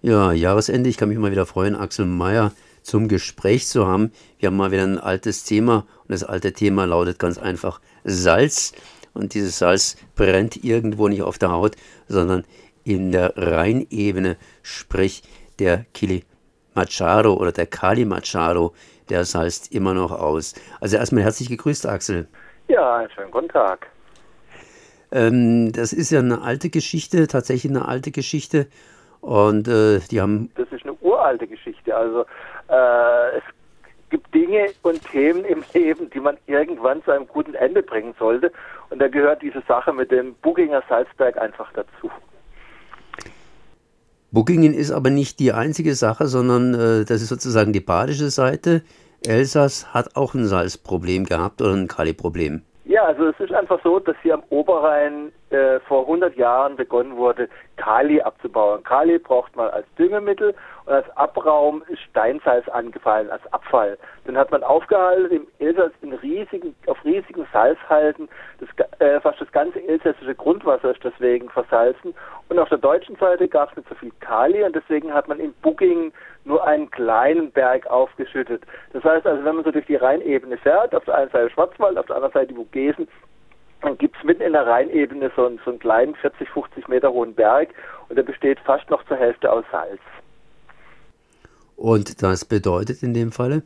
Ja, Jahresende. Ich kann mich mal wieder freuen, Axel Mayer zum Gespräch zu haben. Wir haben mal wieder ein altes Thema und das alte Thema lautet ganz einfach Salz. Und dieses Salz brennt irgendwo nicht auf der Haut, sondern in der Rheinebene, sprich der Kilimanjaro oder der Kalimacharo, der salzt immer noch aus. Also erstmal herzlich gegrüßt, Axel. Ja, einen schönen guten Tag. Ähm, das ist ja eine alte Geschichte, tatsächlich eine alte Geschichte. Und äh, die haben. Das ist eine uralte Geschichte. Also äh, es gibt Dinge und Themen im Leben, die man irgendwann zu einem guten Ende bringen sollte. Und da gehört diese Sache mit dem Bugginger Salzberg einfach dazu. Buggingen ist aber nicht die einzige Sache, sondern äh, das ist sozusagen die badische Seite. Elsass hat auch ein Salzproblem gehabt oder ein Kaliproblem. Ja, also es ist einfach so, dass hier am Oberrhein äh, vor 100 Jahren begonnen wurde, Kali abzubauen. Kali braucht man als Düngemittel und als Abraum ist Steinsalz angefallen, als Abfall. Dann hat man aufgehalten, im Elsass in riesigen, auf riesigen Salzhalten, das, äh, fast das ganze elsässische Grundwasser ist deswegen versalzen. Und auf der deutschen Seite gab es nicht so viel Kali und deswegen hat man in Bugging nur einen kleinen Berg aufgeschüttet. Das heißt also, wenn man so durch die Rheinebene fährt, auf der einen Seite Schwarzwald, auf der anderen Seite die Vogesen, dann gibt es mitten in der Rheinebene so, einen, so einen kleinen 40, 50 Meter hohen Berg und der besteht fast noch zur Hälfte aus Salz. Und das bedeutet in dem Falle?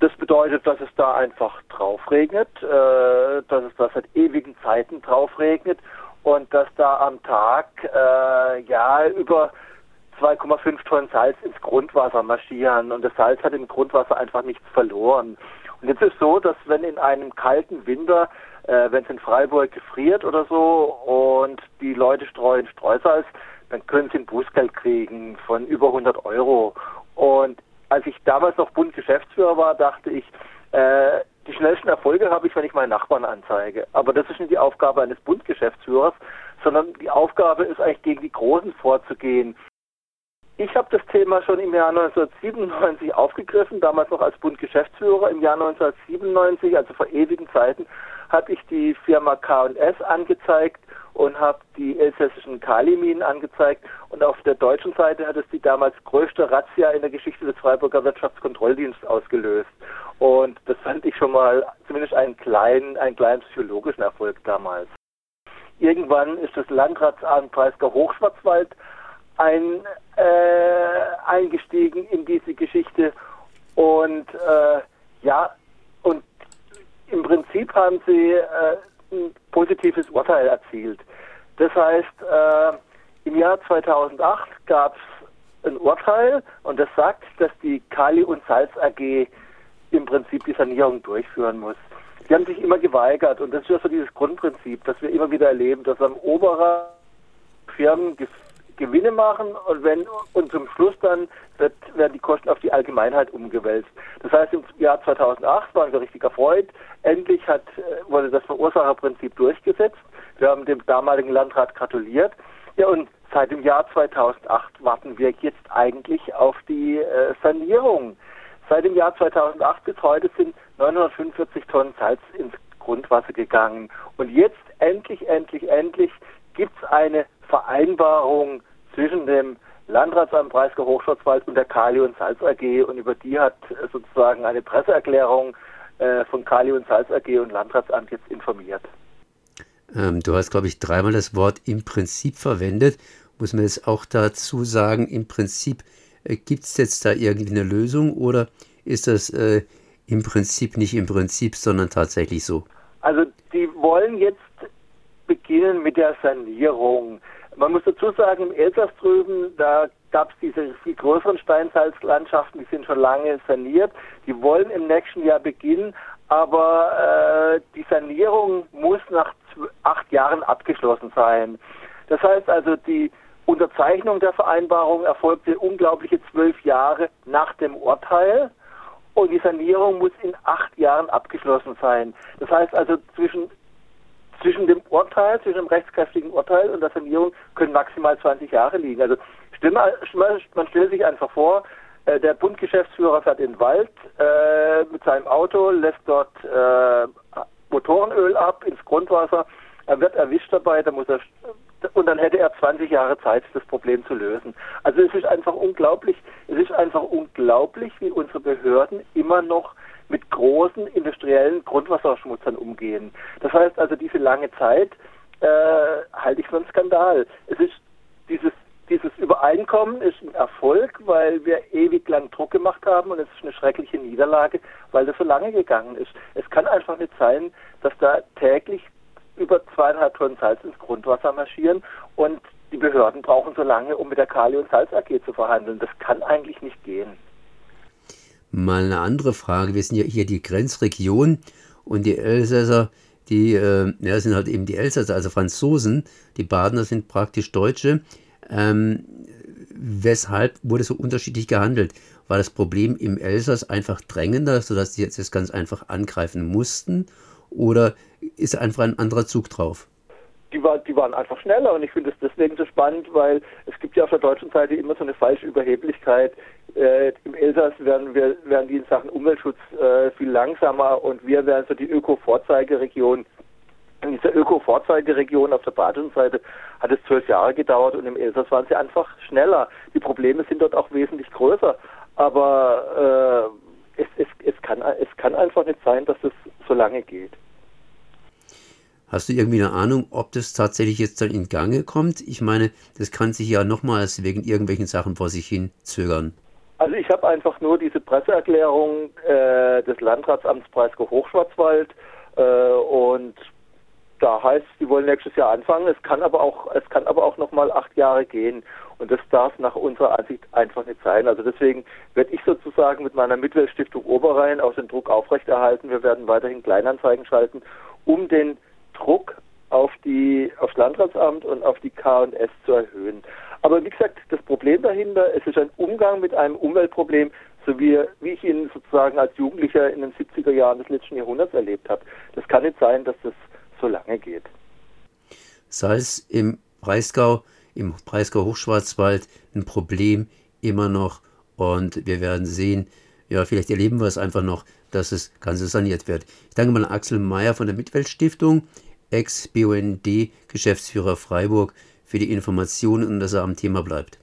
Das bedeutet, dass es da einfach drauf regnet, äh, dass es da seit ewigen Zeiten drauf regnet und dass da am Tag äh, ja über 2,5 Tonnen Salz ins Grundwasser marschieren und das Salz hat im Grundwasser einfach nichts verloren. Und jetzt ist es so, dass wenn in einem kalten Winter äh, wenn es in Freiburg gefriert oder so und die Leute streuen Streusalz, dann können sie ein Bußgeld kriegen von über 100 Euro. Und als ich damals noch Bundgeschäftsführer war, dachte ich, äh, die schnellsten Erfolge habe ich, wenn ich meinen Nachbarn anzeige. Aber das ist nicht die Aufgabe eines Bundgeschäftsführers, sondern die Aufgabe ist eigentlich gegen die Großen vorzugehen. Ich habe das Thema schon im Jahr 1997 aufgegriffen, damals noch als Bundgeschäftsführer. Im Jahr 1997, also vor ewigen Zeiten, habe ich die Firma K&S angezeigt und habe die elsässischen Kaliminen angezeigt. Und auf der deutschen Seite hat es die damals größte Razzia in der Geschichte des Freiburger Wirtschaftskontrolldienstes ausgelöst. Und das fand ich schon mal zumindest einen kleinen, einen kleinen psychologischen Erfolg damals. Irgendwann ist das Landratsamt Preisker Hochschwarzwald ein, äh, eingestiegen in diese Geschichte und äh, ja, und im Prinzip haben sie äh, ein positives Urteil erzielt. Das heißt, äh, im Jahr 2008 gab es ein Urteil und das sagt, dass die Kali- und Salz AG im Prinzip die Sanierung durchführen muss. Die haben sich immer geweigert und das ist ja so dieses Grundprinzip, das wir immer wieder erleben, dass am Oberer Firmen Gewinne machen und wenn und zum Schluss dann wird, werden die Kosten auf die Allgemeinheit umgewälzt. Das heißt, im Jahr 2008 waren wir richtig erfreut. Endlich hat, äh, wurde das Verursacherprinzip durchgesetzt. Wir haben dem damaligen Landrat gratuliert. Ja, und seit dem Jahr 2008 warten wir jetzt eigentlich auf die äh, Sanierung. Seit dem Jahr 2008 bis heute sind 945 Tonnen Salz ins Grundwasser gegangen. Und jetzt endlich, endlich, endlich gibt es eine Vereinbarung zwischen dem Landratsamt Breisgau Hochschwarzwald und der Kali und Salz AG und über die hat sozusagen eine Presseerklärung äh, von Kali und Salz AG und Landratsamt jetzt informiert. Ähm, du hast, glaube ich, dreimal das Wort im Prinzip verwendet. Muss man jetzt auch dazu sagen, im Prinzip äh, gibt es jetzt da irgendwie eine Lösung oder ist das äh, im Prinzip nicht im Prinzip, sondern tatsächlich so? Also die wollen jetzt beginnen mit der Sanierung. Man muss dazu sagen, im Elsass drüben, da gab es diese viel größeren Steinsalzlandschaften, die sind schon lange saniert. Die wollen im nächsten Jahr beginnen, aber äh, die Sanierung muss nach acht Jahren abgeschlossen sein. Das heißt also, die Unterzeichnung der Vereinbarung erfolgte unglaubliche zwölf Jahre nach dem Urteil und die Sanierung muss in acht Jahren abgeschlossen sein. Das heißt also, zwischen zwischen dem Urteil, zwischen dem rechtskräftigen Urteil und der Sanierung können maximal 20 Jahre liegen. Also man stellt sich einfach vor, äh, der Bundgeschäftsführer fährt in den Wald äh, mit seinem Auto, lässt dort äh, Motorenöl ab ins Grundwasser. Er wird erwischt dabei, da muss er und dann hätte er 20 Jahre Zeit, das Problem zu lösen. Also es ist einfach unglaublich, es ist einfach unglaublich, wie unsere Behörden immer noch mit großen industriellen Grundwasserschmutzern umgehen. Das heißt also, diese lange Zeit äh, halte ich für einen Skandal. Es ist dieses dieses Übereinkommen ist ein Erfolg, weil wir ewig lang Druck gemacht haben und es ist eine schreckliche Niederlage, weil das so lange gegangen ist. Es kann einfach nicht sein, dass da täglich über zweieinhalb Tonnen Salz ins Grundwasser marschieren und die Behörden brauchen so lange, um mit der Kali- und Salz AG zu verhandeln. Das kann eigentlich nicht gehen. Mal eine andere Frage. Wir sind ja hier die Grenzregion und die Elsässer, die äh, ja, sind halt eben die Elsässer, also Franzosen. Die Badener sind praktisch Deutsche. Ähm, weshalb wurde so unterschiedlich gehandelt? War das Problem im Elsass einfach drängender, sodass sie jetzt das ganz einfach angreifen mussten? Oder ist einfach ein anderer Zug drauf? Die, war, die waren einfach schneller und ich finde es deswegen so spannend, weil es gibt ja auf der deutschen Seite immer so eine falsche Überheblichkeit. Äh, Im Elsass werden, wir, werden die in Sachen Umweltschutz äh, viel langsamer und wir wären so die Öko-Vorzeigeregion in dieser Öko-Vorzeigeregion auf der badischen Seite hat es zwölf Jahre gedauert und im Elsass waren sie einfach schneller. Die Probleme sind dort auch wesentlich größer. Aber äh, es, es, es, kann, es kann einfach nicht sein, dass es so lange geht. Hast du irgendwie eine Ahnung, ob das tatsächlich jetzt dann in Gange kommt? Ich meine, das kann sich ja nochmals wegen irgendwelchen Sachen vor sich hin zögern. Also ich habe einfach nur diese Presseerklärung äh, des Landratsamts Breisgau-Hochschwarzwald äh, und da heißt, sie wollen nächstes Jahr anfangen. Es kann aber auch, es kann aber auch noch mal acht Jahre gehen. Und das darf nach unserer Ansicht einfach nicht sein. Also deswegen werde ich sozusagen mit meiner Mitweltstiftung Oberrhein auch den Druck aufrechterhalten. Wir werden weiterhin Kleinanzeigen schalten, um den Druck auf die, aufs Landratsamt und auf die K&S zu erhöhen. Aber wie gesagt, das Problem dahinter, es ist ein Umgang mit einem Umweltproblem, so wie, wie ich ihn sozusagen als Jugendlicher in den 70er Jahren des letzten Jahrhunderts erlebt habe. Das kann nicht sein, dass das so lange geht. Salz im Breisgau, im Breisgau Hochschwarzwald ein Problem immer noch und wir werden sehen, ja, vielleicht erleben wir es einfach noch, dass das Ganze saniert wird. Ich danke mal Axel Mayer von der Mitweltstiftung, Ex-BUND-Geschäftsführer Freiburg, für die Informationen und dass er am Thema bleibt.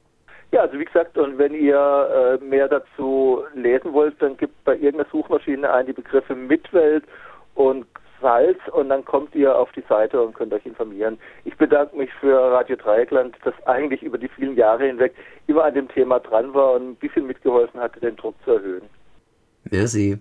Ja, also wie gesagt, und wenn ihr äh, mehr dazu lesen wollt, dann gibt bei irgendeiner Suchmaschine ein die Begriffe Mitwelt und Salz und dann kommt ihr auf die Seite und könnt euch informieren. Ich bedanke mich für Radio Dreieckland, das eigentlich über die vielen Jahre hinweg immer an dem Thema dran war und ein bisschen mitgeholfen hatte, den Druck zu erhöhen. Merci.